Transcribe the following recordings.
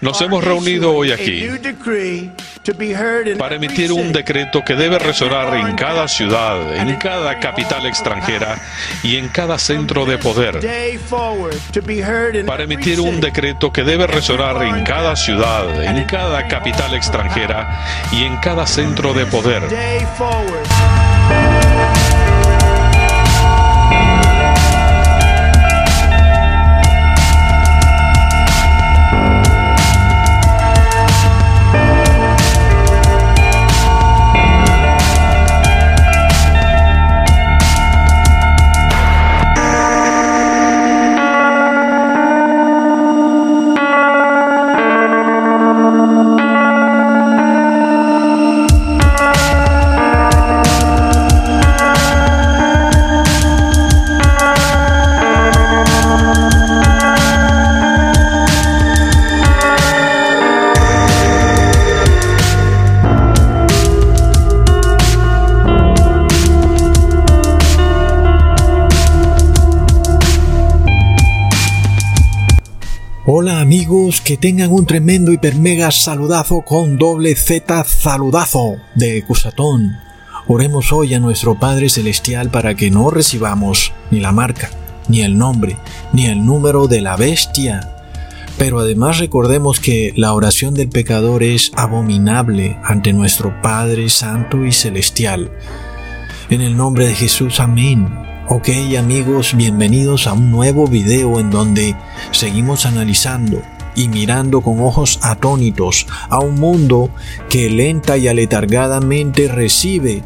Nos hemos reunido hoy aquí para emitir un decreto que debe resonar en cada ciudad, en cada capital extranjera y en cada centro de poder. Para emitir un decreto que debe resonar en cada ciudad, en cada capital extranjera y en cada centro de poder. Que tengan un tremendo hiper mega saludazo con doble Z saludazo de Cusatón. Oremos hoy a nuestro Padre Celestial para que no recibamos ni la marca, ni el nombre, ni el número de la bestia. Pero además recordemos que la oración del pecador es abominable ante nuestro Padre Santo y Celestial. En el nombre de Jesús, amén. Ok amigos, bienvenidos a un nuevo video en donde seguimos analizando y mirando con ojos atónitos a un mundo que lenta y aletargadamente recibe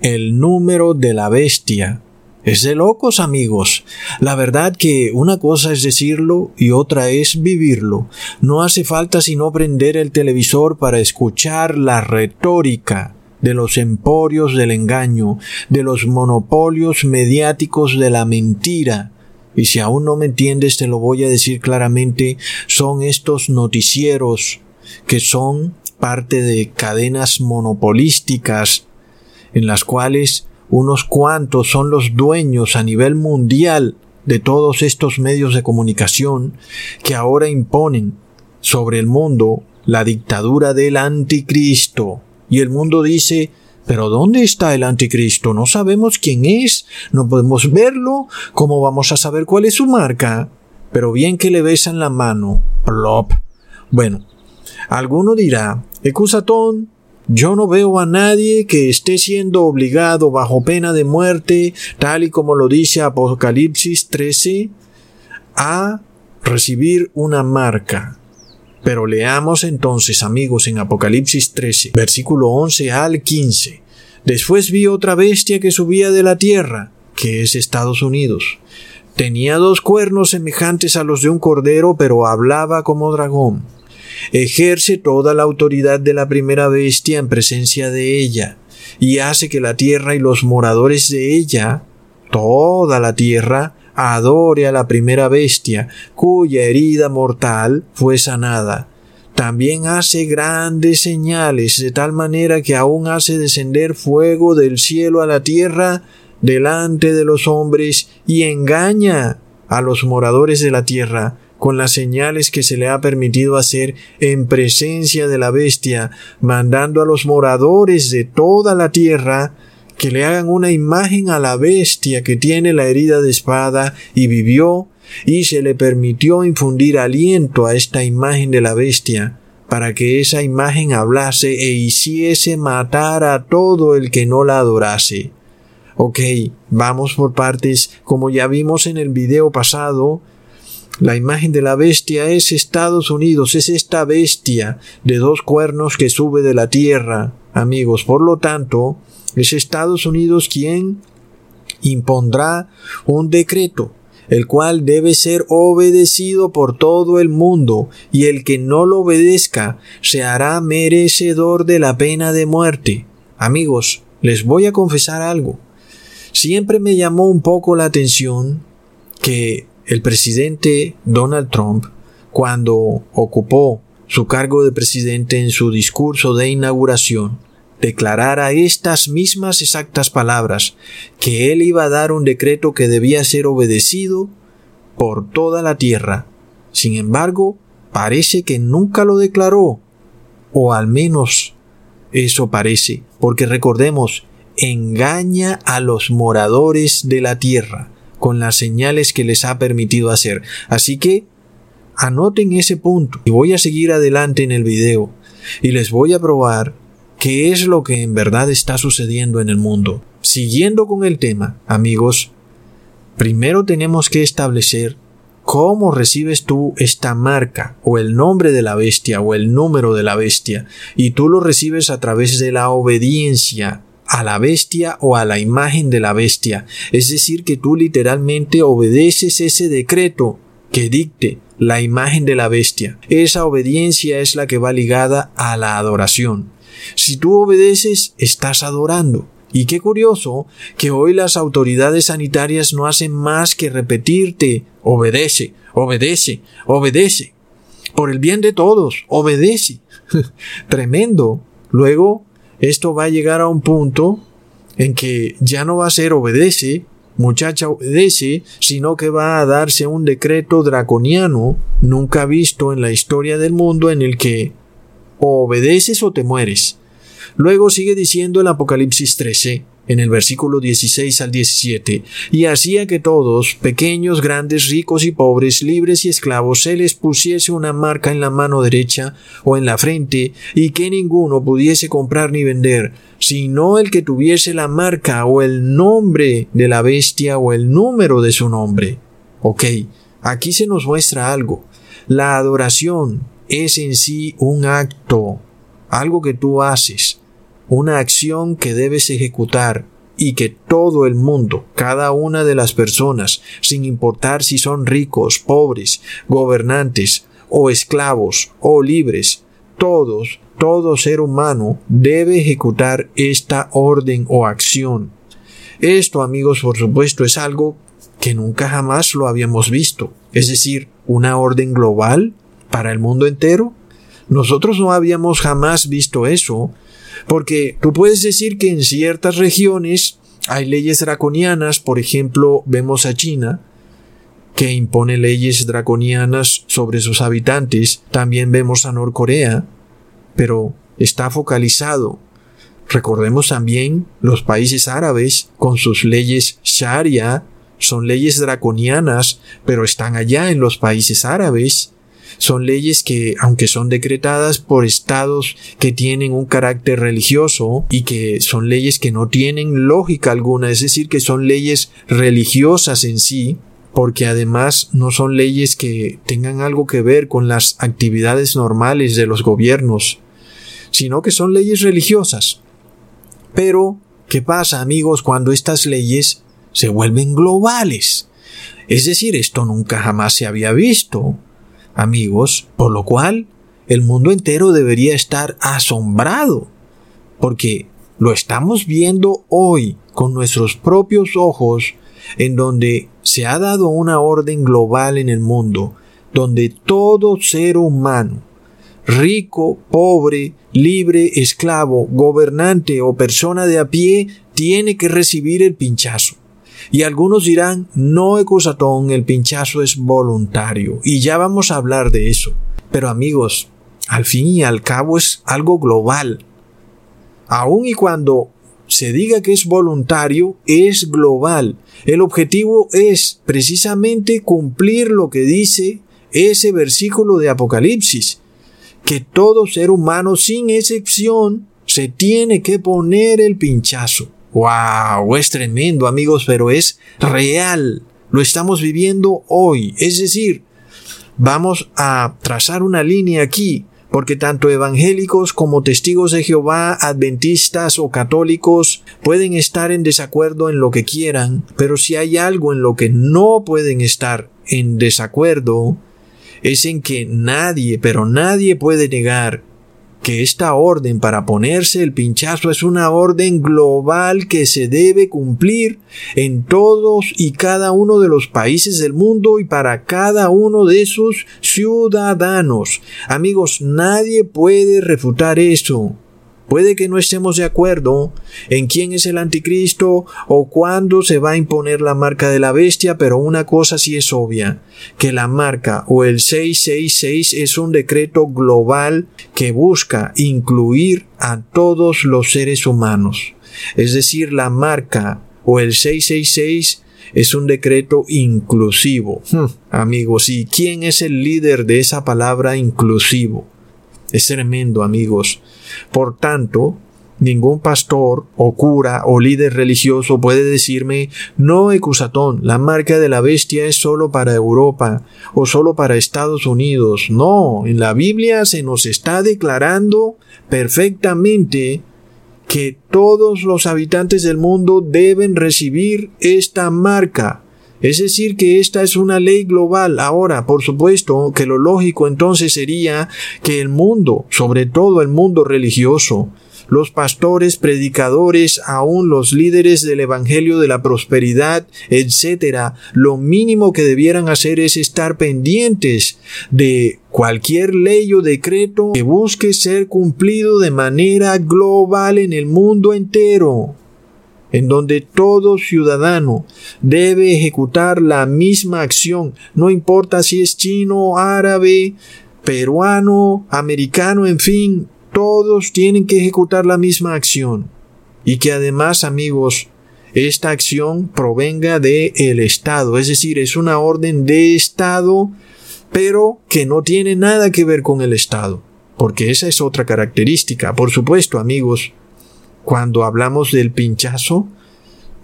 el número de la bestia. Es de locos amigos. La verdad que una cosa es decirlo y otra es vivirlo. No hace falta sino prender el televisor para escuchar la retórica de los emporios del engaño, de los monopolios mediáticos de la mentira. Y si aún no me entiendes, te lo voy a decir claramente, son estos noticieros que son parte de cadenas monopolísticas en las cuales unos cuantos son los dueños a nivel mundial de todos estos medios de comunicación que ahora imponen sobre el mundo la dictadura del anticristo. Y el mundo dice, pero ¿dónde está el anticristo? No sabemos quién es, no podemos verlo, ¿cómo vamos a saber cuál es su marca? Pero bien que le besan la mano. Plop. Bueno, alguno dirá, Ecusatón, yo no veo a nadie que esté siendo obligado bajo pena de muerte, tal y como lo dice Apocalipsis 13, a recibir una marca. Pero leamos entonces, amigos, en Apocalipsis 13, versículo 11 al 15. Después vi otra bestia que subía de la tierra, que es Estados Unidos. Tenía dos cuernos semejantes a los de un cordero, pero hablaba como dragón. Ejerce toda la autoridad de la primera bestia en presencia de ella, y hace que la tierra y los moradores de ella, toda la tierra, adore a la primera bestia, cuya herida mortal fue sanada. También hace grandes señales, de tal manera que aún hace descender fuego del cielo a la tierra delante de los hombres y engaña a los moradores de la tierra con las señales que se le ha permitido hacer en presencia de la bestia, mandando a los moradores de toda la tierra que le hagan una imagen a la bestia que tiene la herida de espada y vivió, y se le permitió infundir aliento a esta imagen de la bestia, para que esa imagen hablase e hiciese matar a todo el que no la adorase. Ok, vamos por partes, como ya vimos en el video pasado, la imagen de la bestia es Estados Unidos, es esta bestia de dos cuernos que sube de la tierra, amigos. Por lo tanto, es Estados Unidos quien impondrá un decreto, el cual debe ser obedecido por todo el mundo, y el que no lo obedezca se hará merecedor de la pena de muerte. Amigos, les voy a confesar algo. Siempre me llamó un poco la atención que el presidente Donald Trump, cuando ocupó su cargo de presidente en su discurso de inauguración, declarara estas mismas exactas palabras, que él iba a dar un decreto que debía ser obedecido por toda la tierra, Sin embargo, parece que nunca lo declaró, o al menos eso parece, porque recordemos, engaña a los moradores de la tierra con las señales que les ha permitido hacer. Así que anoten ese punto y voy a seguir adelante en el video y les voy a probar qué es lo que en verdad está sucediendo en el mundo. Siguiendo con el tema, amigos, primero tenemos que establecer cómo recibes tú esta marca o el nombre de la bestia o el número de la bestia y tú lo recibes a través de la obediencia a la bestia o a la imagen de la bestia. Es decir, que tú literalmente obedeces ese decreto que dicte la imagen de la bestia. Esa obediencia es la que va ligada a la adoración. Si tú obedeces, estás adorando. Y qué curioso que hoy las autoridades sanitarias no hacen más que repetirte, obedece, obedece, obedece. Por el bien de todos, obedece. Tremendo. Luego, esto va a llegar a un punto en que ya no va a ser obedece, muchacha obedece, sino que va a darse un decreto draconiano nunca visto en la historia del mundo en el que o obedeces o te mueres. Luego sigue diciendo el Apocalipsis 13, en el versículo 16 al 17, y hacía que todos, pequeños, grandes, ricos y pobres, libres y esclavos, se les pusiese una marca en la mano derecha o en la frente, y que ninguno pudiese comprar ni vender, sino el que tuviese la marca o el nombre de la bestia o el número de su nombre. Ok, aquí se nos muestra algo. La adoración es en sí un acto, algo que tú haces una acción que debes ejecutar y que todo el mundo, cada una de las personas, sin importar si son ricos, pobres, gobernantes o esclavos o libres, todos, todo ser humano debe ejecutar esta orden o acción. Esto, amigos, por supuesto, es algo que nunca jamás lo habíamos visto, es decir, una orden global para el mundo entero. Nosotros no habíamos jamás visto eso porque tú puedes decir que en ciertas regiones hay leyes draconianas, por ejemplo, vemos a China, que impone leyes draconianas sobre sus habitantes, también vemos a Norcorea, pero está focalizado. Recordemos también los países árabes con sus leyes Sharia, son leyes draconianas, pero están allá en los países árabes. Son leyes que, aunque son decretadas por estados que tienen un carácter religioso y que son leyes que no tienen lógica alguna, es decir, que son leyes religiosas en sí, porque además no son leyes que tengan algo que ver con las actividades normales de los gobiernos, sino que son leyes religiosas. Pero, ¿qué pasa amigos cuando estas leyes se vuelven globales? Es decir, esto nunca jamás se había visto amigos, por lo cual el mundo entero debería estar asombrado, porque lo estamos viendo hoy con nuestros propios ojos, en donde se ha dado una orden global en el mundo, donde todo ser humano, rico, pobre, libre, esclavo, gobernante o persona de a pie, tiene que recibir el pinchazo. Y algunos dirán, no Ecosatón, el pinchazo es voluntario. Y ya vamos a hablar de eso. Pero amigos, al fin y al cabo es algo global. Aun y cuando se diga que es voluntario, es global. El objetivo es precisamente cumplir lo que dice ese versículo de Apocalipsis, que todo ser humano sin excepción se tiene que poner el pinchazo. ¡Wow! Es tremendo, amigos, pero es real. Lo estamos viviendo hoy. Es decir, vamos a trazar una línea aquí, porque tanto evangélicos como testigos de Jehová, adventistas o católicos pueden estar en desacuerdo en lo que quieran, pero si hay algo en lo que no pueden estar en desacuerdo, es en que nadie, pero nadie puede negar que esta orden para ponerse el pinchazo es una orden global que se debe cumplir en todos y cada uno de los países del mundo y para cada uno de sus ciudadanos. Amigos, nadie puede refutar eso. Puede que no estemos de acuerdo en quién es el anticristo o cuándo se va a imponer la marca de la bestia, pero una cosa sí es obvia, que la marca o el 666 es un decreto global que busca incluir a todos los seres humanos. Es decir, la marca o el 666 es un decreto inclusivo. Hmm, amigos, ¿y quién es el líder de esa palabra inclusivo? Es tremendo, amigos. Por tanto, ningún pastor o cura o líder religioso puede decirme no ecusatón, la marca de la bestia es solo para Europa o solo para Estados Unidos. No, en la Biblia se nos está declarando perfectamente que todos los habitantes del mundo deben recibir esta marca. Es decir, que esta es una ley global. Ahora, por supuesto, que lo lógico entonces sería que el mundo, sobre todo el mundo religioso, los pastores, predicadores, aún los líderes del Evangelio de la Prosperidad, etc., lo mínimo que debieran hacer es estar pendientes de cualquier ley o decreto que busque ser cumplido de manera global en el mundo entero en donde todo ciudadano debe ejecutar la misma acción, no importa si es chino, árabe, peruano, americano, en fin, todos tienen que ejecutar la misma acción. Y que además, amigos, esta acción provenga de el Estado, es decir, es una orden de Estado, pero que no tiene nada que ver con el Estado, porque esa es otra característica. Por supuesto, amigos, cuando hablamos del pinchazo,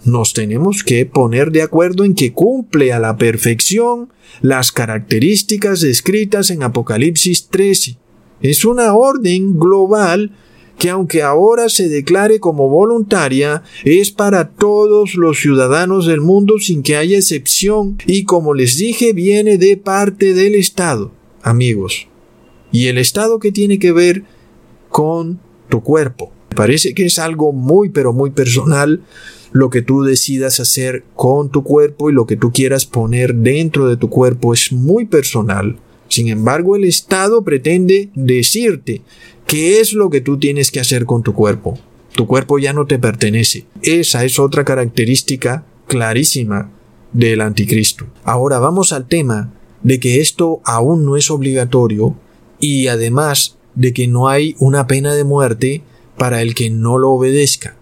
nos tenemos que poner de acuerdo en que cumple a la perfección las características descritas en Apocalipsis 13. Es una orden global que aunque ahora se declare como voluntaria, es para todos los ciudadanos del mundo sin que haya excepción y como les dije viene de parte del Estado, amigos. Y el Estado que tiene que ver con tu cuerpo. Parece que es algo muy pero muy personal lo que tú decidas hacer con tu cuerpo y lo que tú quieras poner dentro de tu cuerpo es muy personal. Sin embargo, el Estado pretende decirte qué es lo que tú tienes que hacer con tu cuerpo. Tu cuerpo ya no te pertenece. Esa es otra característica clarísima del anticristo. Ahora vamos al tema de que esto aún no es obligatorio y además de que no hay una pena de muerte para el que no lo obedezca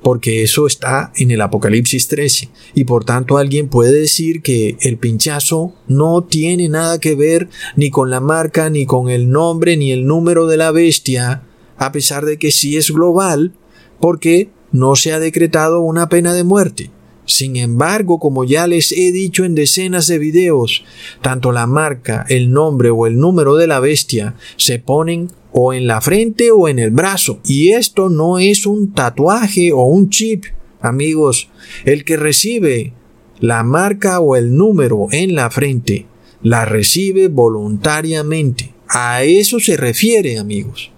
porque eso está en el Apocalipsis 13 y por tanto alguien puede decir que el pinchazo no tiene nada que ver ni con la marca, ni con el nombre, ni el número de la bestia, a pesar de que sí es global, porque no se ha decretado una pena de muerte. Sin embargo, como ya les he dicho en decenas de videos, tanto la marca, el nombre o el número de la bestia se ponen o en la frente o en el brazo. Y esto no es un tatuaje o un chip, amigos. El que recibe la marca o el número en la frente, la recibe voluntariamente. A eso se refiere, amigos.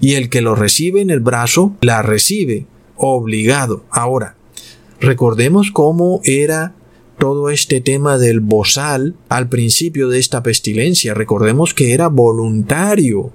Y el que lo recibe en el brazo, la recibe obligado. Ahora, Recordemos cómo era todo este tema del bozal al principio de esta pestilencia. Recordemos que era voluntario.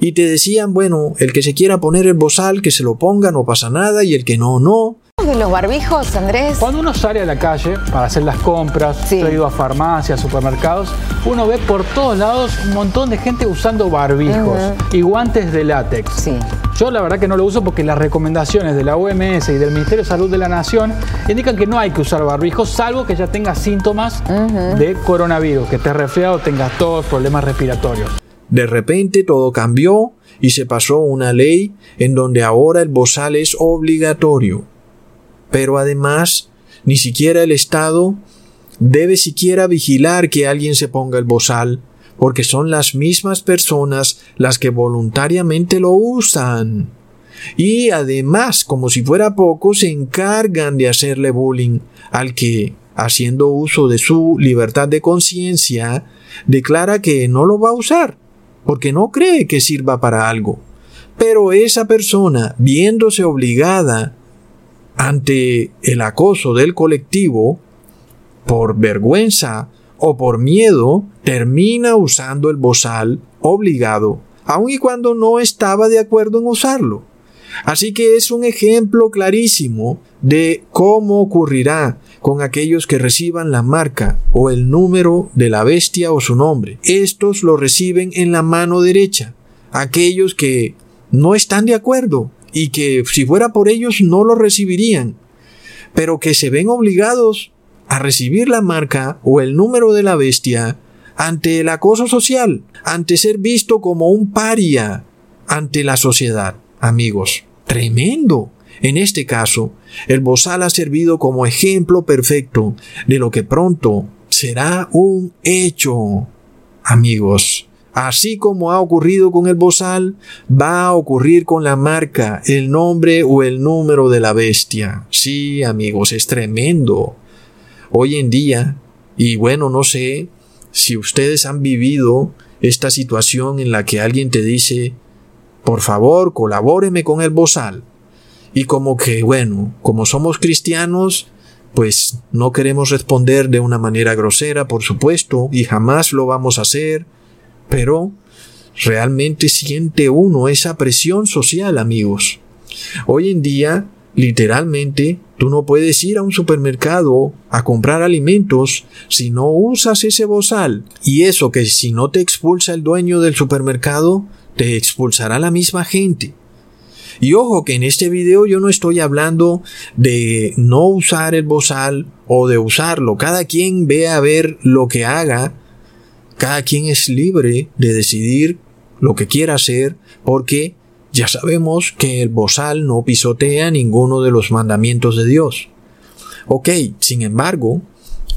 Y te decían, bueno, el que se quiera poner el bozal, que se lo ponga, no pasa nada, y el que no, no de los barbijos, Andrés? Cuando uno sale a la calle para hacer las compras, sí. he ido a farmacias, supermercados, uno ve por todos lados un montón de gente usando barbijos y guantes de látex. Sí. Yo la verdad que no lo uso porque las recomendaciones de la OMS y del Ministerio de Salud de la Nación indican que no hay que usar barbijos salvo que ya tengas síntomas de coronavirus, que estés resfriado, tengas tos, problemas respiratorios. De repente todo cambió y se pasó una ley en donde ahora el bozal es obligatorio. Pero además, ni siquiera el Estado debe siquiera vigilar que alguien se ponga el bozal, porque son las mismas personas las que voluntariamente lo usan. Y además, como si fuera poco, se encargan de hacerle bullying al que, haciendo uso de su libertad de conciencia, declara que no lo va a usar, porque no cree que sirva para algo. Pero esa persona, viéndose obligada ante el acoso del colectivo, por vergüenza o por miedo, termina usando el bozal obligado, aun y cuando no estaba de acuerdo en usarlo. Así que es un ejemplo clarísimo de cómo ocurrirá con aquellos que reciban la marca o el número de la bestia o su nombre. Estos lo reciben en la mano derecha. Aquellos que no están de acuerdo y que si fuera por ellos no lo recibirían, pero que se ven obligados a recibir la marca o el número de la bestia ante el acoso social, ante ser visto como un paria ante la sociedad. Amigos, tremendo. En este caso, el bozal ha servido como ejemplo perfecto de lo que pronto será un hecho. Amigos, así como ha ocurrido con el bozal, va a ocurrir con la marca, el nombre o el número de la bestia. Sí, amigos, es tremendo. Hoy en día, y bueno, no sé si ustedes han vivido esta situación en la que alguien te dice, por favor, colabóreme con el bozal. Y como que, bueno, como somos cristianos, pues no queremos responder de una manera grosera, por supuesto, y jamás lo vamos a hacer, pero realmente siente uno esa presión social, amigos. Hoy en día, literalmente, tú no puedes ir a un supermercado a comprar alimentos si no usas ese bozal. Y eso que si no te expulsa el dueño del supermercado, te expulsará la misma gente. Y ojo que en este video yo no estoy hablando de no usar el bozal o de usarlo. Cada quien ve a ver lo que haga. Cada quien es libre de decidir lo que quiera hacer porque ya sabemos que el bozal no pisotea ninguno de los mandamientos de Dios. Ok, sin embargo,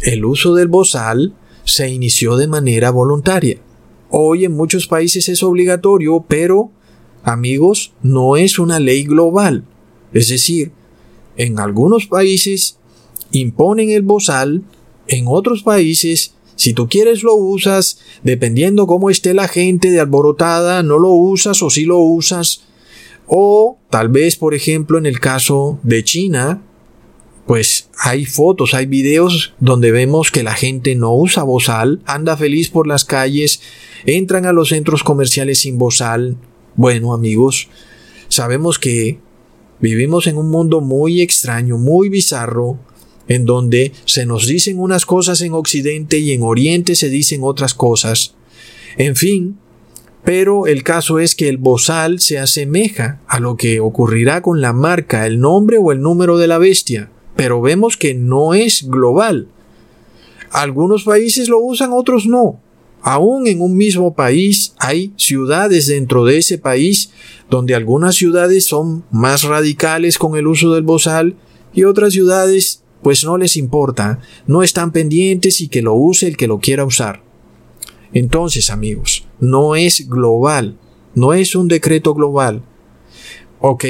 el uso del bozal se inició de manera voluntaria. Hoy en muchos países es obligatorio, pero amigos, no es una ley global. Es decir, en algunos países imponen el bozal, en otros países, si tú quieres lo usas, dependiendo cómo esté la gente de alborotada, no lo usas o si lo usas. O tal vez, por ejemplo, en el caso de China, pues hay fotos, hay videos donde vemos que la gente no usa bozal, anda feliz por las calles, entran a los centros comerciales sin bozal, bueno, amigos, sabemos que vivimos en un mundo muy extraño, muy bizarro, en donde se nos dicen unas cosas en Occidente y en Oriente se dicen otras cosas. En fin, pero el caso es que el bozal se asemeja a lo que ocurrirá con la marca, el nombre o el número de la bestia, pero vemos que no es global. Algunos países lo usan, otros no. Aún en un mismo país hay ciudades dentro de ese país donde algunas ciudades son más radicales con el uso del bozal y otras ciudades pues no les importa, no están pendientes y que lo use el que lo quiera usar. Entonces amigos, no es global, no es un decreto global. Ok,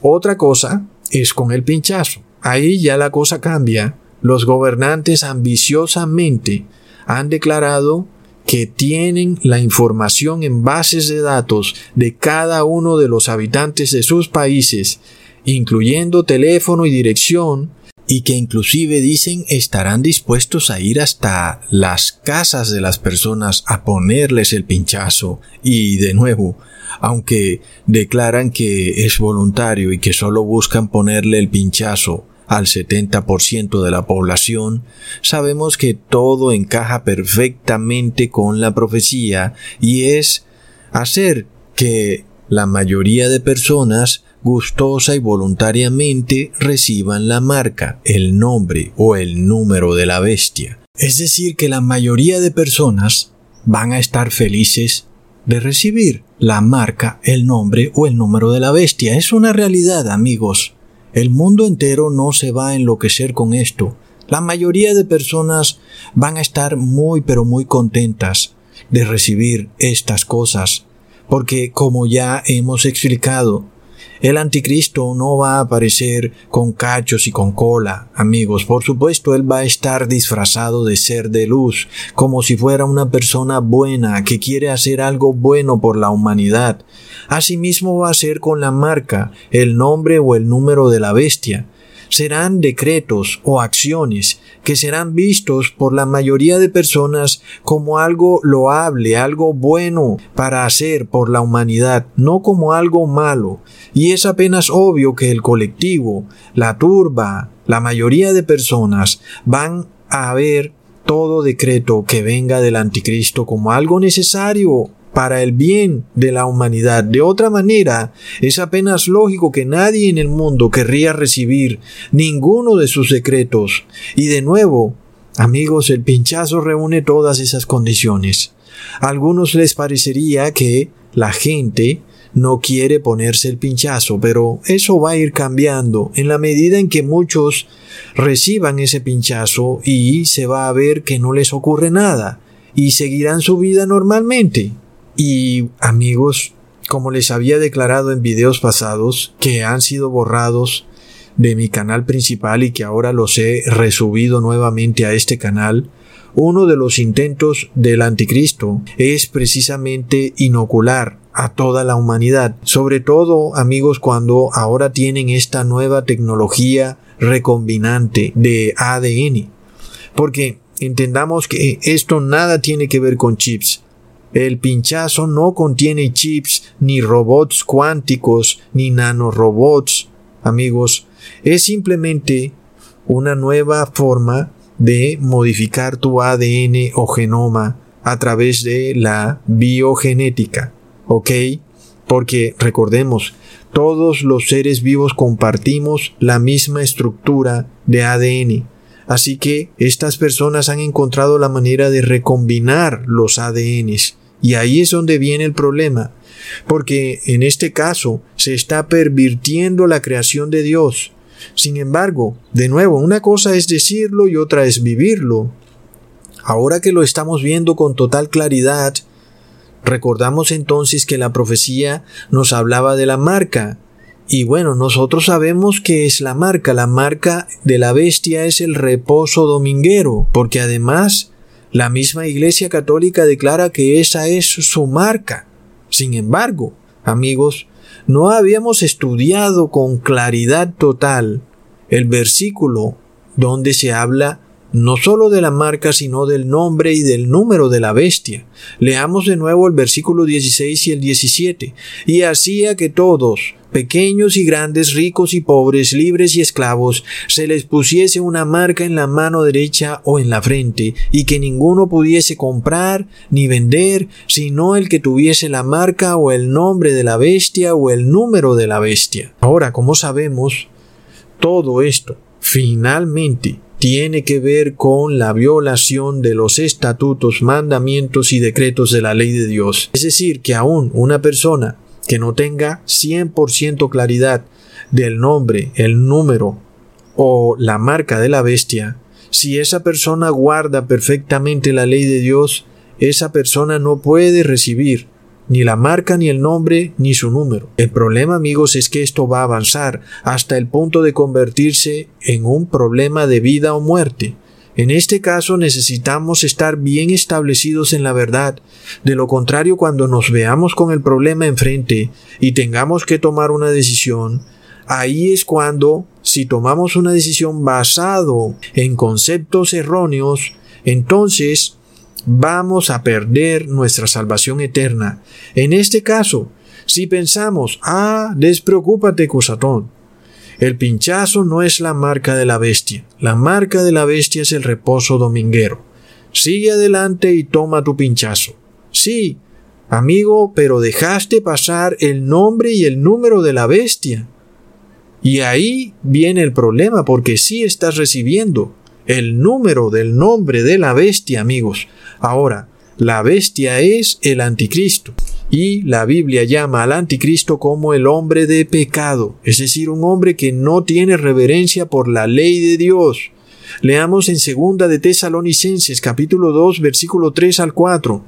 otra cosa es con el pinchazo. Ahí ya la cosa cambia. Los gobernantes ambiciosamente han declarado que tienen la información en bases de datos de cada uno de los habitantes de sus países, incluyendo teléfono y dirección, y que inclusive dicen estarán dispuestos a ir hasta las casas de las personas a ponerles el pinchazo. Y de nuevo, aunque declaran que es voluntario y que solo buscan ponerle el pinchazo al 70% de la población, sabemos que todo encaja perfectamente con la profecía y es hacer que la mayoría de personas gustosa y voluntariamente reciban la marca, el nombre o el número de la bestia. Es decir, que la mayoría de personas van a estar felices de recibir la marca, el nombre o el número de la bestia. Es una realidad, amigos. El mundo entero no se va a enloquecer con esto. La mayoría de personas van a estar muy pero muy contentas de recibir estas cosas, porque como ya hemos explicado, el anticristo no va a aparecer con cachos y con cola, amigos. Por supuesto, él va a estar disfrazado de ser de luz, como si fuera una persona buena que quiere hacer algo bueno por la humanidad. Asimismo va a ser con la marca, el nombre o el número de la bestia. Serán decretos o acciones que serán vistos por la mayoría de personas como algo loable, algo bueno para hacer por la humanidad, no como algo malo. Y es apenas obvio que el colectivo, la turba, la mayoría de personas van a ver todo decreto que venga del anticristo como algo necesario para el bien de la humanidad. De otra manera, es apenas lógico que nadie en el mundo querría recibir ninguno de sus decretos. Y de nuevo, amigos, el pinchazo reúne todas esas condiciones. A algunos les parecería que la gente no quiere ponerse el pinchazo, pero eso va a ir cambiando en la medida en que muchos reciban ese pinchazo y se va a ver que no les ocurre nada y seguirán su vida normalmente. Y amigos, como les había declarado en videos pasados, que han sido borrados de mi canal principal y que ahora los he resubido nuevamente a este canal, uno de los intentos del anticristo es precisamente inocular a toda la humanidad, sobre todo amigos cuando ahora tienen esta nueva tecnología recombinante de ADN. Porque entendamos que esto nada tiene que ver con chips, el pinchazo no contiene chips, ni robots cuánticos, ni nanorobots, amigos. Es simplemente una nueva forma de modificar tu ADN o genoma a través de la biogenética. ¿Ok? Porque recordemos, todos los seres vivos compartimos la misma estructura de ADN. Así que estas personas han encontrado la manera de recombinar los ADNs y ahí es donde viene el problema, porque en este caso se está pervirtiendo la creación de Dios. Sin embargo, de nuevo, una cosa es decirlo y otra es vivirlo. Ahora que lo estamos viendo con total claridad, recordamos entonces que la profecía nos hablaba de la marca. Y bueno, nosotros sabemos que es la marca. La marca de la bestia es el reposo dominguero, porque además la misma Iglesia Católica declara que esa es su marca. Sin embargo, amigos, no habíamos estudiado con claridad total el versículo donde se habla no solo de la marca, sino del nombre y del número de la bestia. Leamos de nuevo el versículo 16 y el 17. Y hacía que todos, pequeños y grandes, ricos y pobres, libres y esclavos, se les pusiese una marca en la mano derecha o en la frente, y que ninguno pudiese comprar ni vender, sino el que tuviese la marca o el nombre de la bestia o el número de la bestia. Ahora, como sabemos, todo esto finalmente tiene que ver con la violación de los estatutos, mandamientos y decretos de la ley de Dios. Es decir, que aún una persona que no tenga 100% claridad del nombre, el número o la marca de la bestia, si esa persona guarda perfectamente la ley de Dios, esa persona no puede recibir ni la marca, ni el nombre, ni su número. El problema, amigos, es que esto va a avanzar hasta el punto de convertirse en un problema de vida o muerte. En este caso necesitamos estar bien establecidos en la verdad. De lo contrario, cuando nos veamos con el problema enfrente y tengamos que tomar una decisión, ahí es cuando, si tomamos una decisión basado en conceptos erróneos, entonces vamos a perder nuestra salvación eterna. En este caso, si pensamos, ah, despreocúpate, Cusatón. El pinchazo no es la marca de la bestia. La marca de la bestia es el reposo dominguero. Sigue adelante y toma tu pinchazo. Sí, amigo, pero dejaste pasar el nombre y el número de la bestia. Y ahí viene el problema, porque sí estás recibiendo el número del nombre de la bestia, amigos. Ahora, la bestia es el anticristo. Y la Biblia llama al anticristo como el hombre de pecado, es decir, un hombre que no tiene reverencia por la ley de Dios. Leamos en segunda de Tesalonicenses capítulo 2 versículo 3 al 4.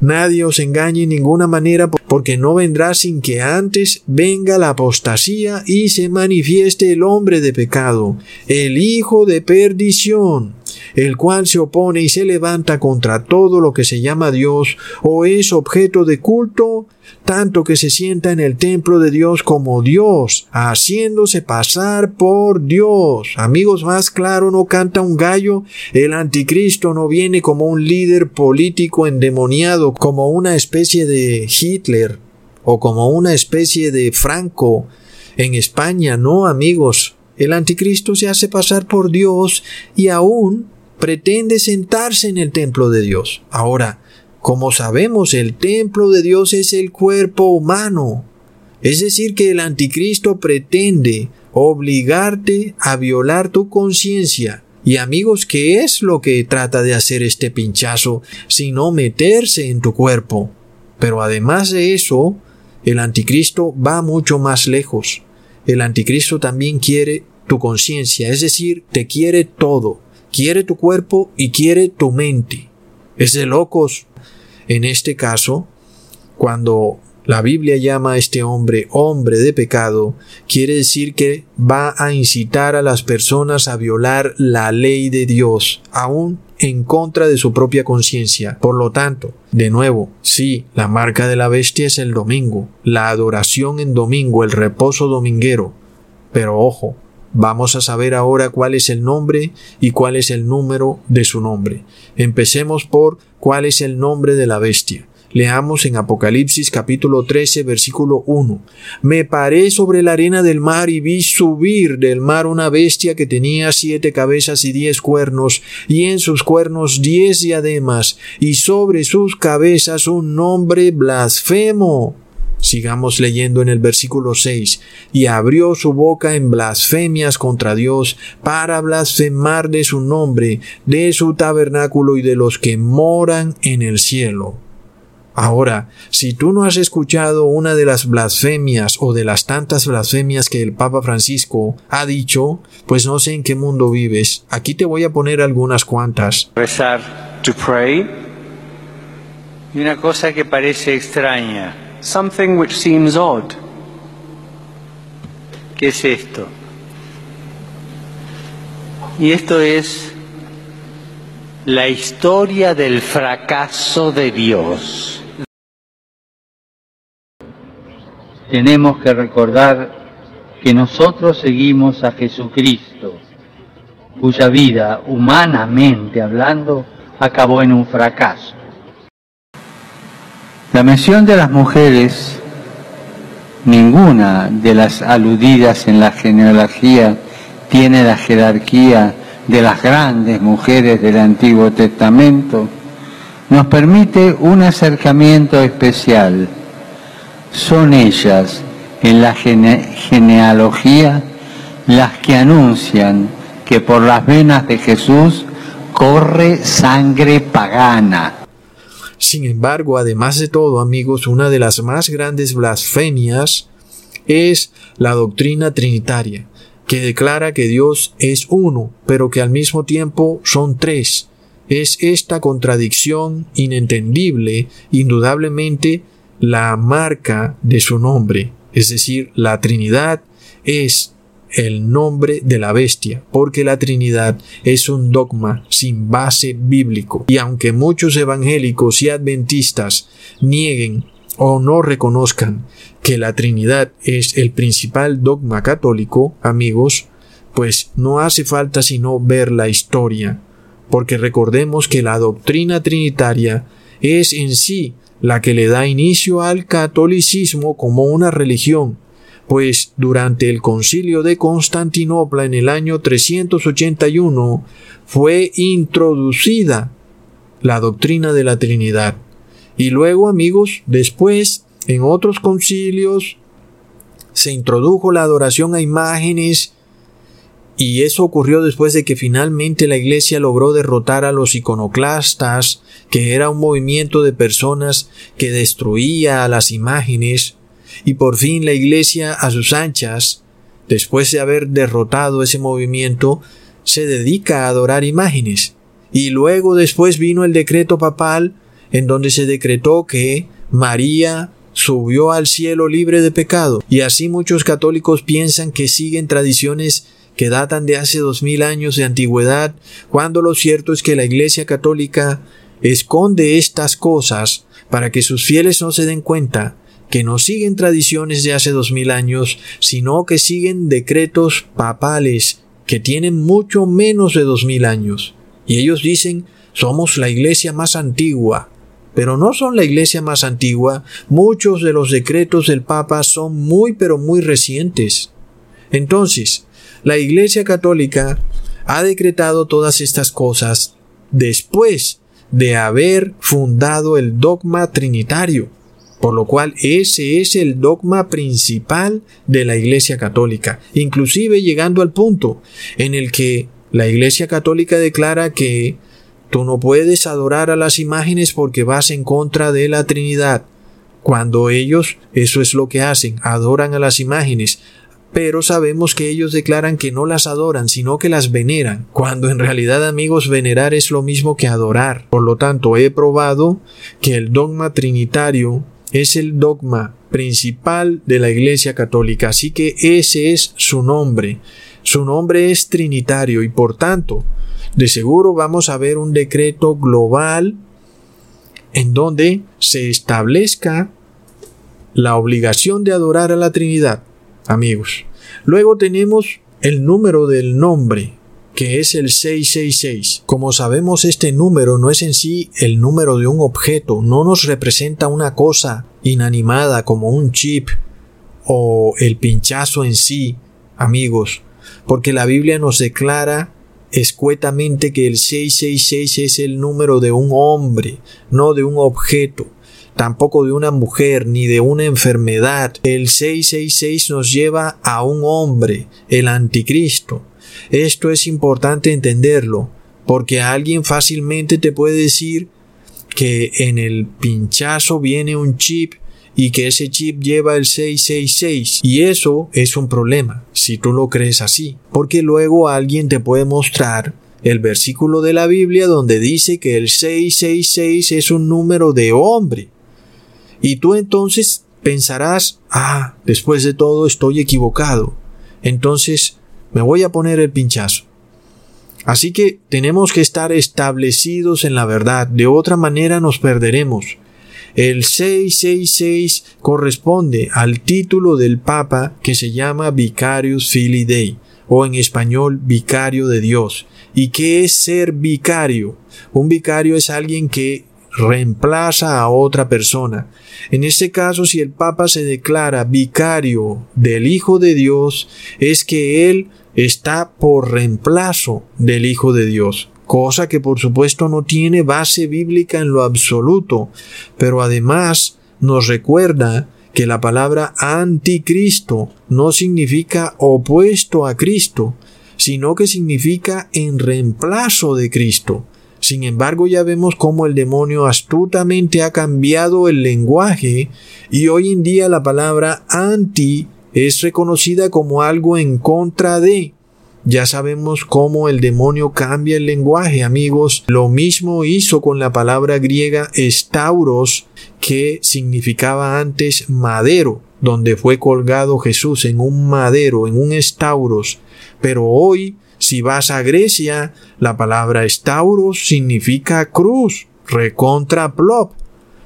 Nadie os engañe en ninguna manera, porque no vendrá sin que antes venga la apostasía y se manifieste el hombre de pecado, el hijo de perdición, el cual se opone y se levanta contra todo lo que se llama Dios o es objeto de culto, tanto que se sienta en el templo de Dios como Dios, haciéndose pasar por Dios. Amigos, más claro no canta un gallo, el anticristo no viene como un líder político endemoniado, como una especie de Hitler o como una especie de Franco en España, no amigos. El anticristo se hace pasar por Dios y aún pretende sentarse en el templo de Dios. Ahora, como sabemos, el templo de Dios es el cuerpo humano. Es decir, que el anticristo pretende obligarte a violar tu conciencia. Y amigos, ¿qué es lo que trata de hacer este pinchazo sino meterse en tu cuerpo? Pero además de eso, el anticristo va mucho más lejos. El anticristo también quiere tu conciencia, es decir, te quiere todo, quiere tu cuerpo y quiere tu mente. Es de locos. En este caso, cuando la Biblia llama a este hombre hombre de pecado, quiere decir que va a incitar a las personas a violar la ley de Dios, aún en contra de su propia conciencia. Por lo tanto, de nuevo, sí, la marca de la bestia es el domingo, la adoración en domingo, el reposo dominguero. Pero ojo, Vamos a saber ahora cuál es el nombre y cuál es el número de su nombre. Empecemos por cuál es el nombre de la bestia. Leamos en Apocalipsis capítulo 13 versículo 1. Me paré sobre la arena del mar y vi subir del mar una bestia que tenía siete cabezas y diez cuernos, y en sus cuernos diez diademas, y sobre sus cabezas un nombre blasfemo Sigamos leyendo en el versículo 6. Y abrió su boca en blasfemias contra Dios para blasfemar de su nombre, de su tabernáculo y de los que moran en el cielo. Ahora, si tú no has escuchado una de las blasfemias o de las tantas blasfemias que el Papa Francisco ha dicho, pues no sé en qué mundo vives. Aquí te voy a poner algunas cuantas. Rezar, to pray. Y una cosa que parece extraña something which seems odd. ¿Qué es esto? Y esto es la historia del fracaso de Dios. Tenemos que recordar que nosotros seguimos a Jesucristo, cuya vida, humanamente hablando, acabó en un fracaso. La mención de las mujeres, ninguna de las aludidas en la genealogía tiene la jerarquía de las grandes mujeres del Antiguo Testamento, nos permite un acercamiento especial. Son ellas en la genealogía las que anuncian que por las venas de Jesús corre sangre pagana sin embargo, además de todo, amigos, una de las más grandes blasfemias es la doctrina trinitaria, que declara que Dios es uno, pero que al mismo tiempo son tres. Es esta contradicción inentendible, indudablemente, la marca de su nombre, es decir, la Trinidad es el nombre de la bestia, porque la Trinidad es un dogma sin base bíblico. Y aunque muchos evangélicos y adventistas nieguen o no reconozcan que la Trinidad es el principal dogma católico, amigos, pues no hace falta sino ver la historia, porque recordemos que la doctrina trinitaria es en sí la que le da inicio al catolicismo como una religión, pues durante el concilio de Constantinopla en el año 381 fue introducida la doctrina de la Trinidad. Y luego, amigos, después, en otros concilios, se introdujo la adoración a imágenes y eso ocurrió después de que finalmente la Iglesia logró derrotar a los iconoclastas, que era un movimiento de personas que destruía a las imágenes y por fin la Iglesia a sus anchas, después de haber derrotado ese movimiento, se dedica a adorar imágenes. Y luego después vino el decreto papal en donde se decretó que María subió al cielo libre de pecado. Y así muchos católicos piensan que siguen tradiciones que datan de hace dos mil años de antigüedad, cuando lo cierto es que la Iglesia Católica esconde estas cosas para que sus fieles no se den cuenta que no siguen tradiciones de hace dos mil años, sino que siguen decretos papales que tienen mucho menos de dos mil años. Y ellos dicen, somos la iglesia más antigua. Pero no son la iglesia más antigua, muchos de los decretos del Papa son muy pero muy recientes. Entonces, la iglesia católica ha decretado todas estas cosas después de haber fundado el dogma trinitario, por lo cual ese es el dogma principal de la Iglesia Católica, inclusive llegando al punto en el que la Iglesia Católica declara que tú no puedes adorar a las imágenes porque vas en contra de la Trinidad, cuando ellos eso es lo que hacen, adoran a las imágenes, pero sabemos que ellos declaran que no las adoran, sino que las veneran, cuando en realidad amigos venerar es lo mismo que adorar. Por lo tanto, he probado que el dogma trinitario es el dogma principal de la Iglesia Católica, así que ese es su nombre. Su nombre es trinitario y por tanto, de seguro vamos a ver un decreto global en donde se establezca la obligación de adorar a la Trinidad amigos. Luego tenemos el número del nombre, que es el 666. Como sabemos, este número no es en sí el número de un objeto, no nos representa una cosa inanimada como un chip o el pinchazo en sí, amigos, porque la Biblia nos declara escuetamente que el 666 es el número de un hombre, no de un objeto tampoco de una mujer ni de una enfermedad. El 666 nos lleva a un hombre, el anticristo. Esto es importante entenderlo, porque alguien fácilmente te puede decir que en el pinchazo viene un chip y que ese chip lleva el 666 y eso es un problema si tú lo crees así porque luego alguien te puede mostrar el versículo de la Biblia donde dice que el 666 es un número de hombre y tú entonces pensarás, ah, después de todo estoy equivocado. Entonces me voy a poner el pinchazo. Así que tenemos que estar establecidos en la verdad, de otra manera nos perderemos. El 666 corresponde al título del Papa que se llama Vicarius Filii Dei, o en español Vicario de Dios. ¿Y qué es ser vicario? Un vicario es alguien que reemplaza a otra persona. En este caso, si el Papa se declara vicario del Hijo de Dios, es que Él está por reemplazo del Hijo de Dios, cosa que por supuesto no tiene base bíblica en lo absoluto, pero además nos recuerda que la palabra anticristo no significa opuesto a Cristo, sino que significa en reemplazo de Cristo. Sin embargo, ya vemos cómo el demonio astutamente ha cambiado el lenguaje y hoy en día la palabra anti es reconocida como algo en contra de. Ya sabemos cómo el demonio cambia el lenguaje, amigos. Lo mismo hizo con la palabra griega estauros, que significaba antes madero, donde fue colgado Jesús en un madero, en un estauros. Pero hoy si vas a Grecia, la palabra estauros significa cruz, recontra plop.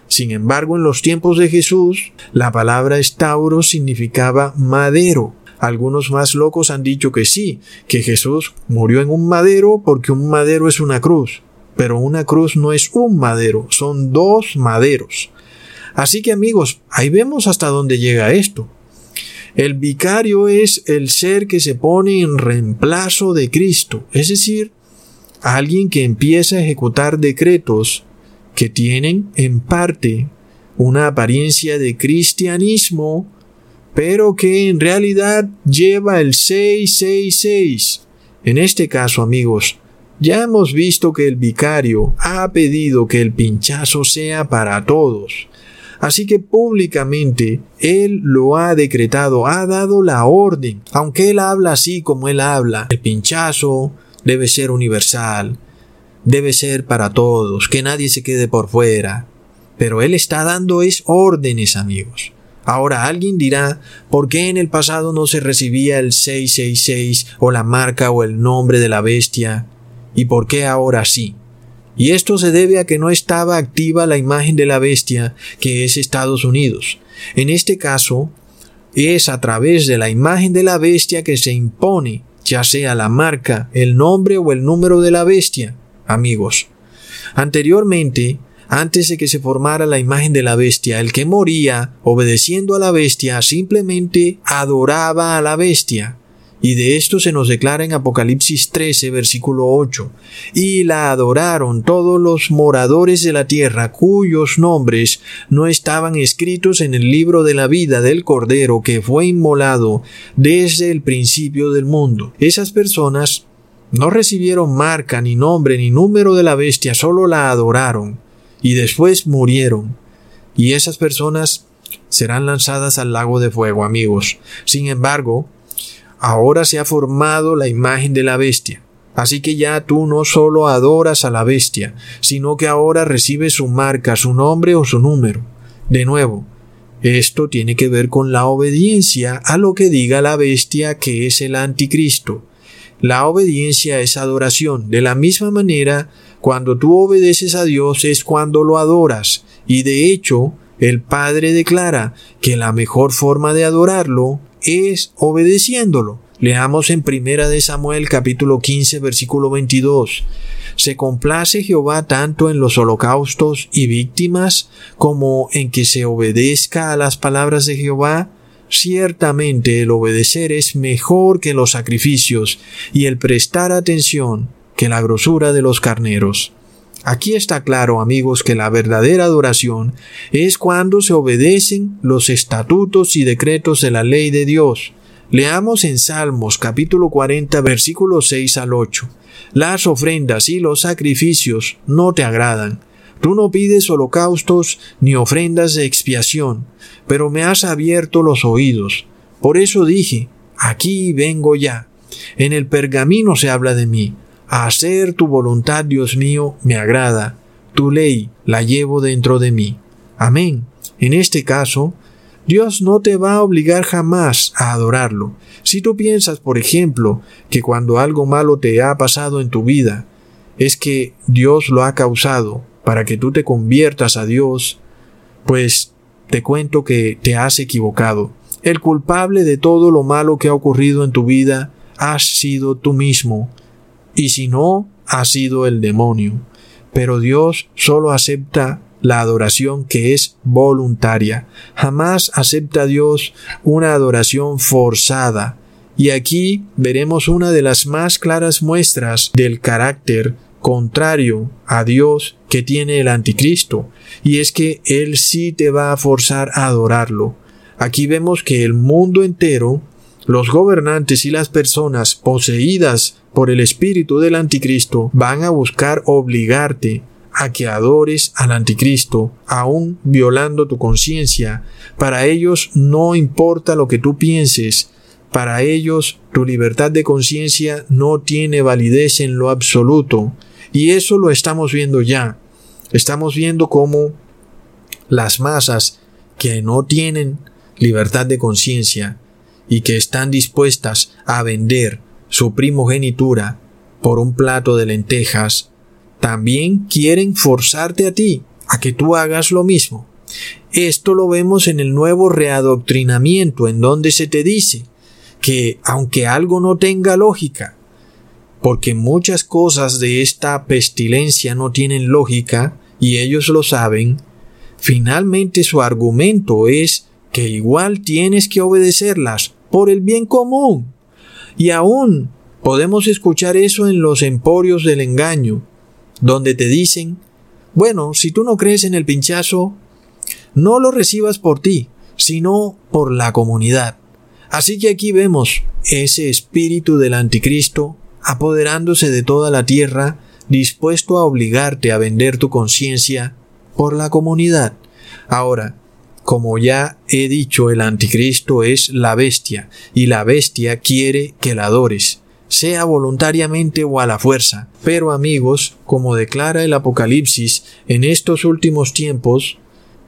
Sin embargo, en los tiempos de Jesús, la palabra estauros significaba madero. Algunos más locos han dicho que sí, que Jesús murió en un madero porque un madero es una cruz. Pero una cruz no es un madero, son dos maderos. Así que amigos, ahí vemos hasta dónde llega esto. El vicario es el ser que se pone en reemplazo de Cristo, es decir, alguien que empieza a ejecutar decretos que tienen en parte una apariencia de cristianismo, pero que en realidad lleva el 666. En este caso, amigos, ya hemos visto que el vicario ha pedido que el pinchazo sea para todos, Así que públicamente Él lo ha decretado, ha dado la orden, aunque Él habla así como Él habla. El pinchazo debe ser universal, debe ser para todos, que nadie se quede por fuera. Pero Él está dando es órdenes, amigos. Ahora alguien dirá, ¿por qué en el pasado no se recibía el 666 o la marca o el nombre de la bestia? ¿Y por qué ahora sí? Y esto se debe a que no estaba activa la imagen de la bestia, que es Estados Unidos. En este caso, es a través de la imagen de la bestia que se impone, ya sea la marca, el nombre o el número de la bestia, amigos. Anteriormente, antes de que se formara la imagen de la bestia, el que moría obedeciendo a la bestia simplemente adoraba a la bestia. Y de esto se nos declara en Apocalipsis 13, versículo 8. Y la adoraron todos los moradores de la tierra cuyos nombres no estaban escritos en el libro de la vida del Cordero que fue inmolado desde el principio del mundo. Esas personas no recibieron marca, ni nombre, ni número de la bestia, solo la adoraron y después murieron. Y esas personas serán lanzadas al lago de fuego, amigos. Sin embargo, ahora se ha formado la imagen de la bestia. Así que ya tú no solo adoras a la bestia, sino que ahora recibes su marca, su nombre o su número. De nuevo, esto tiene que ver con la obediencia a lo que diga la bestia que es el anticristo. La obediencia es adoración. De la misma manera, cuando tú obedeces a Dios es cuando lo adoras. Y de hecho, el Padre declara que la mejor forma de adorarlo es obedeciéndolo. Leamos en Primera de Samuel capítulo 15 versículo 22. ¿Se complace Jehová tanto en los holocaustos y víctimas como en que se obedezca a las palabras de Jehová? Ciertamente el obedecer es mejor que los sacrificios y el prestar atención que la grosura de los carneros. Aquí está claro, amigos, que la verdadera adoración es cuando se obedecen los estatutos y decretos de la ley de Dios. Leamos en Salmos capítulo 40 versículos 6 al 8. Las ofrendas y los sacrificios no te agradan. Tú no pides holocaustos ni ofrendas de expiación, pero me has abierto los oídos. Por eso dije, aquí vengo ya. En el pergamino se habla de mí hacer tu voluntad, Dios mío, me agrada. Tu ley la llevo dentro de mí. Amén. En este caso, Dios no te va a obligar jamás a adorarlo. Si tú piensas, por ejemplo, que cuando algo malo te ha pasado en tu vida, es que Dios lo ha causado para que tú te conviertas a Dios, pues te cuento que te has equivocado. El culpable de todo lo malo que ha ocurrido en tu vida has sido tú mismo y si no, ha sido el demonio. Pero Dios solo acepta la adoración que es voluntaria. Jamás acepta Dios una adoración forzada. Y aquí veremos una de las más claras muestras del carácter contrario a Dios que tiene el anticristo, y es que Él sí te va a forzar a adorarlo. Aquí vemos que el mundo entero, los gobernantes y las personas poseídas por el espíritu del anticristo van a buscar obligarte a que adores al anticristo, aún violando tu conciencia. Para ellos no importa lo que tú pienses, para ellos tu libertad de conciencia no tiene validez en lo absoluto. Y eso lo estamos viendo ya. Estamos viendo cómo las masas que no tienen libertad de conciencia y que están dispuestas a vender su primogenitura por un plato de lentejas, también quieren forzarte a ti a que tú hagas lo mismo. Esto lo vemos en el nuevo readoctrinamiento, en donde se te dice que aunque algo no tenga lógica, porque muchas cosas de esta pestilencia no tienen lógica, y ellos lo saben, finalmente su argumento es que igual tienes que obedecerlas por el bien común. Y aún podemos escuchar eso en los emporios del engaño, donde te dicen, bueno, si tú no crees en el pinchazo, no lo recibas por ti, sino por la comunidad. Así que aquí vemos ese espíritu del anticristo apoderándose de toda la tierra, dispuesto a obligarte a vender tu conciencia por la comunidad. Ahora, como ya he dicho, el anticristo es la bestia, y la bestia quiere que la adores, sea voluntariamente o a la fuerza. Pero amigos, como declara el Apocalipsis, en estos últimos tiempos,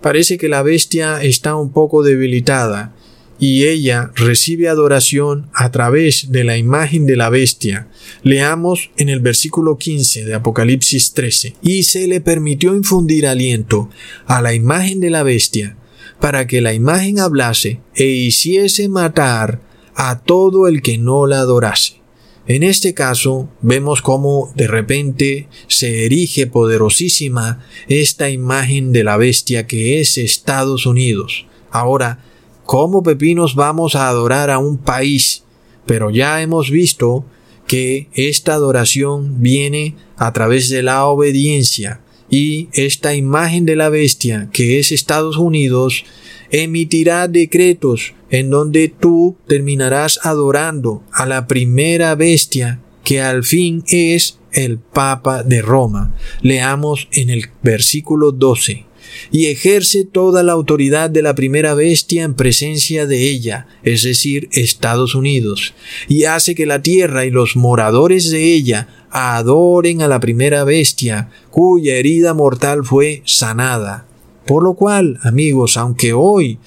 parece que la bestia está un poco debilitada y ella recibe adoración a través de la imagen de la bestia. Leamos en el versículo 15 de Apocalipsis 13. Y se le permitió infundir aliento a la imagen de la bestia, para que la imagen hablase e hiciese matar a todo el que no la adorase. En este caso vemos cómo de repente se erige poderosísima esta imagen de la bestia que es Estados Unidos. Ahora, ¿cómo pepinos vamos a adorar a un país? Pero ya hemos visto que esta adoración viene a través de la obediencia y esta imagen de la bestia que es Estados Unidos emitirá decretos en donde tú terminarás adorando a la primera bestia que al fin es el Papa de Roma. Leamos en el versículo 12 y ejerce toda la autoridad de la primera bestia en presencia de ella, es decir, Estados Unidos, y hace que la tierra y los moradores de ella adoren a la primera bestia, cuya herida mortal fue sanada. Por lo cual, amigos, aunque hoy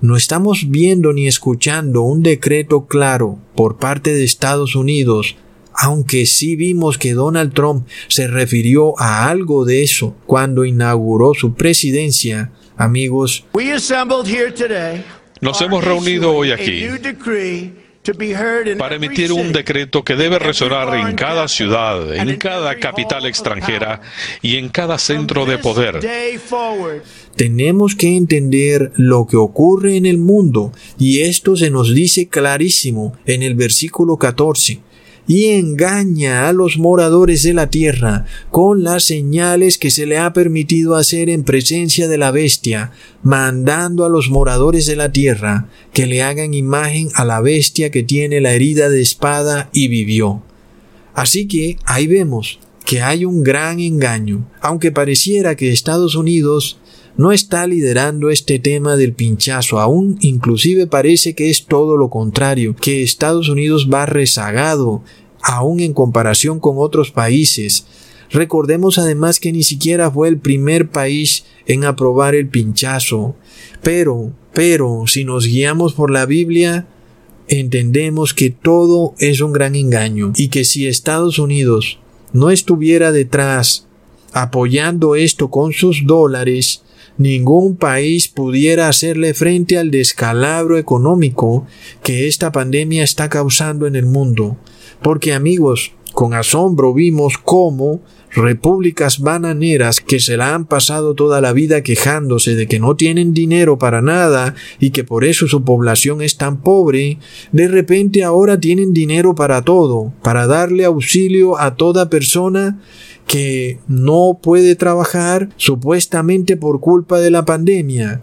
no estamos viendo ni escuchando un decreto claro por parte de Estados Unidos, aunque sí vimos que Donald Trump se refirió a algo de eso cuando inauguró su presidencia, amigos, nos hemos reunido hoy aquí para emitir un decreto que debe resonar en cada ciudad, en cada capital extranjera y en cada centro de poder. Tenemos que entender lo que ocurre en el mundo y esto se nos dice clarísimo en el versículo 14 y engaña a los moradores de la tierra con las señales que se le ha permitido hacer en presencia de la bestia, mandando a los moradores de la tierra que le hagan imagen a la bestia que tiene la herida de espada y vivió. Así que ahí vemos que hay un gran engaño, aunque pareciera que Estados Unidos no está liderando este tema del pinchazo, aún inclusive parece que es todo lo contrario, que Estados Unidos va rezagado, aún en comparación con otros países. Recordemos además que ni siquiera fue el primer país en aprobar el pinchazo. Pero, pero, si nos guiamos por la Biblia, entendemos que todo es un gran engaño y que si Estados Unidos no estuviera detrás apoyando esto con sus dólares, ningún país pudiera hacerle frente al descalabro económico que esta pandemia está causando en el mundo. Porque amigos, con asombro vimos cómo repúblicas bananeras que se la han pasado toda la vida quejándose de que no tienen dinero para nada y que por eso su población es tan pobre, de repente ahora tienen dinero para todo, para darle auxilio a toda persona que no puede trabajar supuestamente por culpa de la pandemia,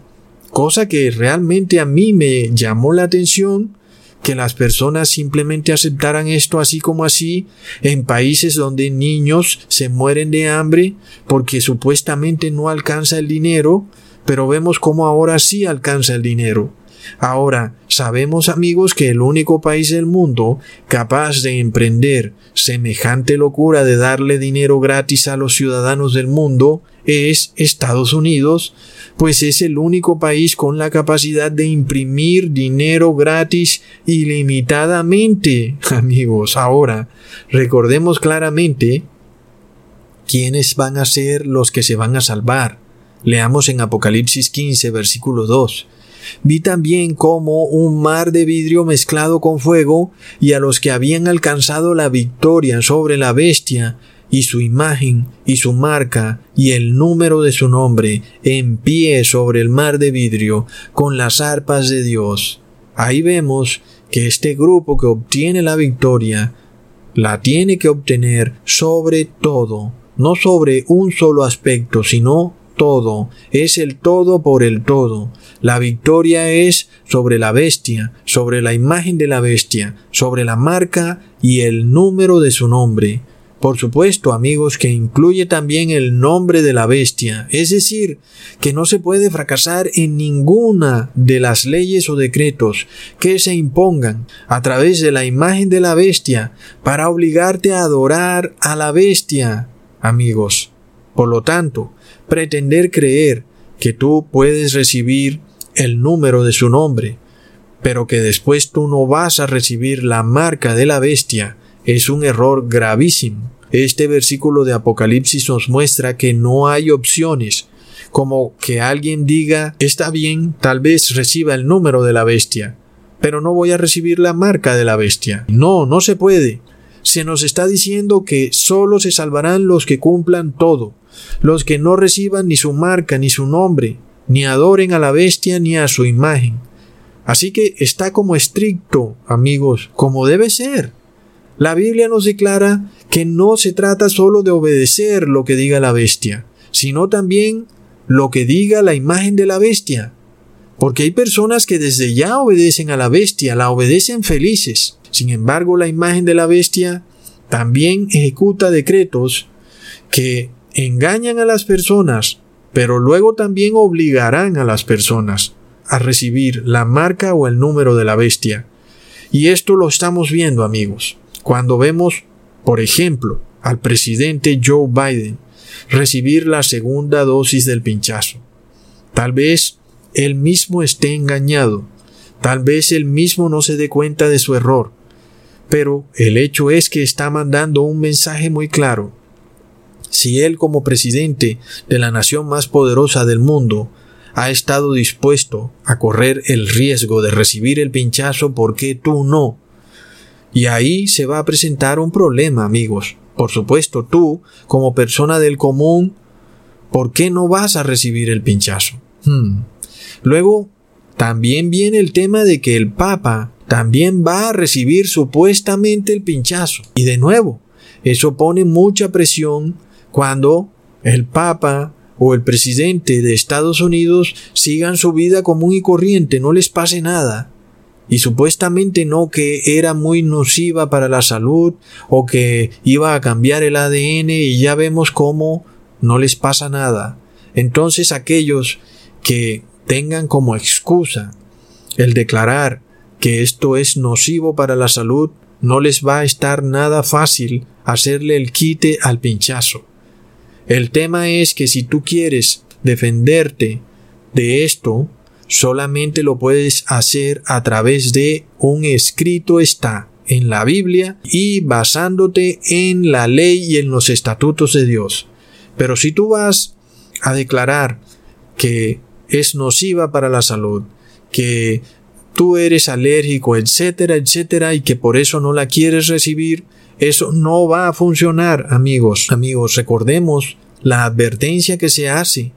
cosa que realmente a mí me llamó la atención que las personas simplemente aceptaran esto así como así en países donde niños se mueren de hambre porque supuestamente no alcanza el dinero, pero vemos cómo ahora sí alcanza el dinero. Ahora, sabemos amigos que el único país del mundo capaz de emprender semejante locura de darle dinero gratis a los ciudadanos del mundo es Estados Unidos, pues es el único país con la capacidad de imprimir dinero gratis ilimitadamente. Amigos, ahora recordemos claramente quiénes van a ser los que se van a salvar. Leamos en Apocalipsis 15, versículo 2. Vi también como un mar de vidrio mezclado con fuego, y a los que habían alcanzado la victoria sobre la bestia, y su imagen, y su marca, y el número de su nombre, en pie sobre el mar de vidrio, con las arpas de Dios. Ahí vemos que este grupo que obtiene la victoria, la tiene que obtener sobre todo, no sobre un solo aspecto, sino todo, es el todo por el todo. La victoria es sobre la bestia, sobre la imagen de la bestia, sobre la marca y el número de su nombre. Por supuesto, amigos, que incluye también el nombre de la bestia, es decir, que no se puede fracasar en ninguna de las leyes o decretos que se impongan a través de la imagen de la bestia para obligarte a adorar a la bestia, amigos. Por lo tanto, pretender creer que tú puedes recibir el número de su nombre, pero que después tú no vas a recibir la marca de la bestia, es un error gravísimo. Este versículo de Apocalipsis nos muestra que no hay opciones, como que alguien diga, está bien, tal vez reciba el número de la bestia, pero no voy a recibir la marca de la bestia. No, no se puede. Se nos está diciendo que solo se salvarán los que cumplan todo, los que no reciban ni su marca ni su nombre, ni adoren a la bestia ni a su imagen. Así que está como estricto, amigos, como debe ser. La Biblia nos declara que no se trata solo de obedecer lo que diga la bestia, sino también lo que diga la imagen de la bestia. Porque hay personas que desde ya obedecen a la bestia, la obedecen felices. Sin embargo, la imagen de la bestia también ejecuta decretos que engañan a las personas, pero luego también obligarán a las personas a recibir la marca o el número de la bestia. Y esto lo estamos viendo, amigos, cuando vemos, por ejemplo, al presidente Joe Biden recibir la segunda dosis del pinchazo. Tal vez él mismo esté engañado, tal vez él mismo no se dé cuenta de su error, pero el hecho es que está mandando un mensaje muy claro. Si él como presidente de la nación más poderosa del mundo ha estado dispuesto a correr el riesgo de recibir el pinchazo, ¿por qué tú no? Y ahí se va a presentar un problema, amigos. Por supuesto, tú, como persona del común, ¿por qué no vas a recibir el pinchazo? Hmm. Luego, también viene el tema de que el Papa también va a recibir supuestamente el pinchazo. Y de nuevo, eso pone mucha presión cuando el Papa o el presidente de Estados Unidos sigan su vida común y corriente, no les pase nada y supuestamente no que era muy nociva para la salud o que iba a cambiar el ADN y ya vemos cómo no les pasa nada. Entonces aquellos que tengan como excusa el declarar que esto es nocivo para la salud, no les va a estar nada fácil hacerle el quite al pinchazo. El tema es que si tú quieres defenderte de esto, solamente lo puedes hacer a través de un escrito está en la Biblia y basándote en la ley y en los estatutos de Dios. Pero si tú vas a declarar que es nociva para la salud, que tú eres alérgico, etcétera, etcétera, y que por eso no la quieres recibir, eso no va a funcionar, amigos. Amigos, recordemos la advertencia que se hace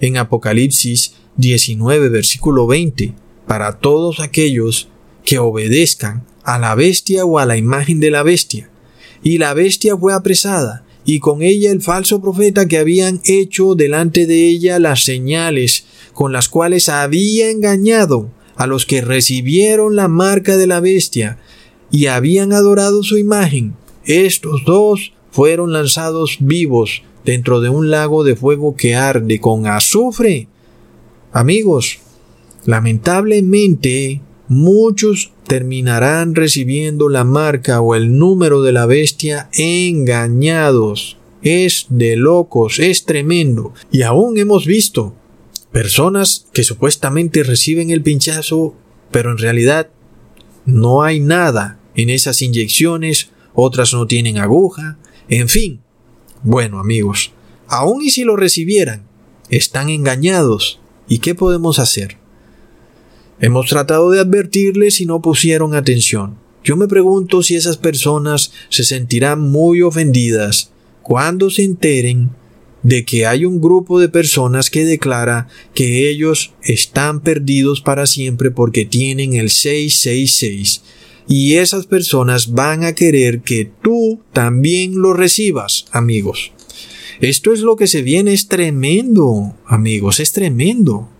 en Apocalipsis 19, versículo 20, para todos aquellos que obedezcan a la bestia o a la imagen de la bestia. Y la bestia fue apresada, y con ella el falso profeta que habían hecho delante de ella las señales con las cuales había engañado a los que recibieron la marca de la bestia y habían adorado su imagen. Estos dos fueron lanzados vivos dentro de un lago de fuego que arde con azufre Amigos, lamentablemente muchos terminarán recibiendo la marca o el número de la bestia engañados. Es de locos, es tremendo. Y aún hemos visto personas que supuestamente reciben el pinchazo, pero en realidad no hay nada en esas inyecciones, otras no tienen aguja, en fin. Bueno amigos, aún y si lo recibieran, están engañados ¿Y qué podemos hacer? Hemos tratado de advertirles y no pusieron atención. Yo me pregunto si esas personas se sentirán muy ofendidas cuando se enteren de que hay un grupo de personas que declara que ellos están perdidos para siempre porque tienen el 666 y esas personas van a querer que tú también lo recibas, amigos. Esto es lo que se viene, es tremendo, amigos, es tremendo.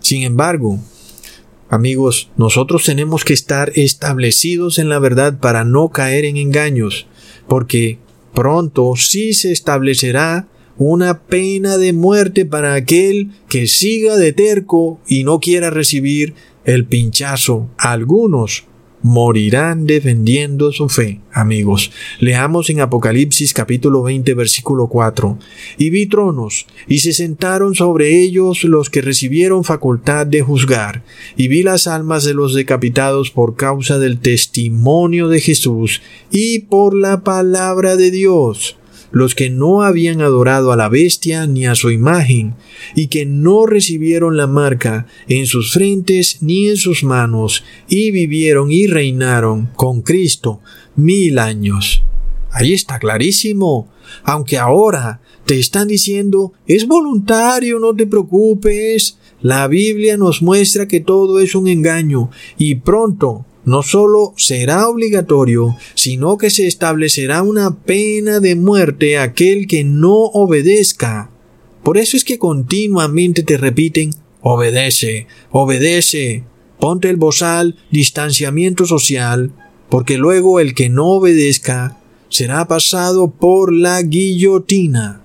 Sin embargo, amigos, nosotros tenemos que estar establecidos en la verdad para no caer en engaños, porque pronto sí se establecerá una pena de muerte para aquel que siga de terco y no quiera recibir el pinchazo. Algunos morirán defendiendo su fe. Amigos, leamos en Apocalipsis capítulo 20 versículo 4. Y vi tronos, y se sentaron sobre ellos los que recibieron facultad de juzgar, y vi las almas de los decapitados por causa del testimonio de Jesús y por la palabra de Dios los que no habían adorado a la bestia ni a su imagen, y que no recibieron la marca en sus frentes ni en sus manos, y vivieron y reinaron con Cristo mil años. Ahí está clarísimo. Aunque ahora te están diciendo es voluntario, no te preocupes. La Biblia nos muestra que todo es un engaño y pronto no solo será obligatorio, sino que se establecerá una pena de muerte a aquel que no obedezca. Por eso es que continuamente te repiten obedece, obedece, ponte el bozal, distanciamiento social, porque luego el que no obedezca será pasado por la guillotina.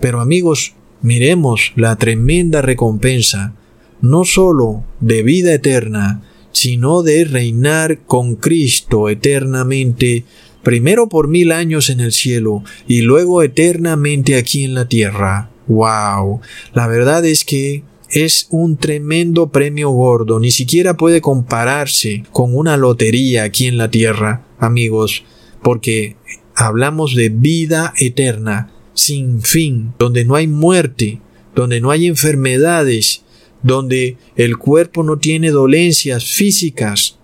Pero amigos, miremos la tremenda recompensa, no sólo de vida eterna, sino de reinar con Cristo eternamente, primero por mil años en el cielo y luego eternamente aquí en la tierra. ¡Wow! La verdad es que es un tremendo premio gordo, ni siquiera puede compararse con una lotería aquí en la tierra, amigos, porque hablamos de vida eterna, sin fin, donde no hay muerte, donde no hay enfermedades, donde el cuerpo no tiene dolencias físicas,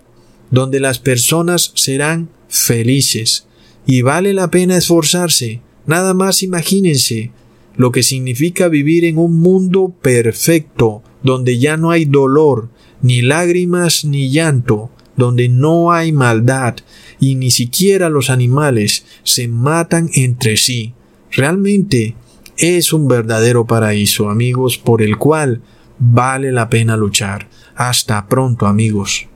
donde las personas serán felices. Y vale la pena esforzarse. Nada más imagínense lo que significa vivir en un mundo perfecto, donde ya no hay dolor, ni lágrimas, ni llanto, donde no hay maldad, y ni siquiera los animales se matan entre sí. Realmente es un verdadero paraíso, amigos, por el cual vale la pena luchar. Hasta pronto amigos.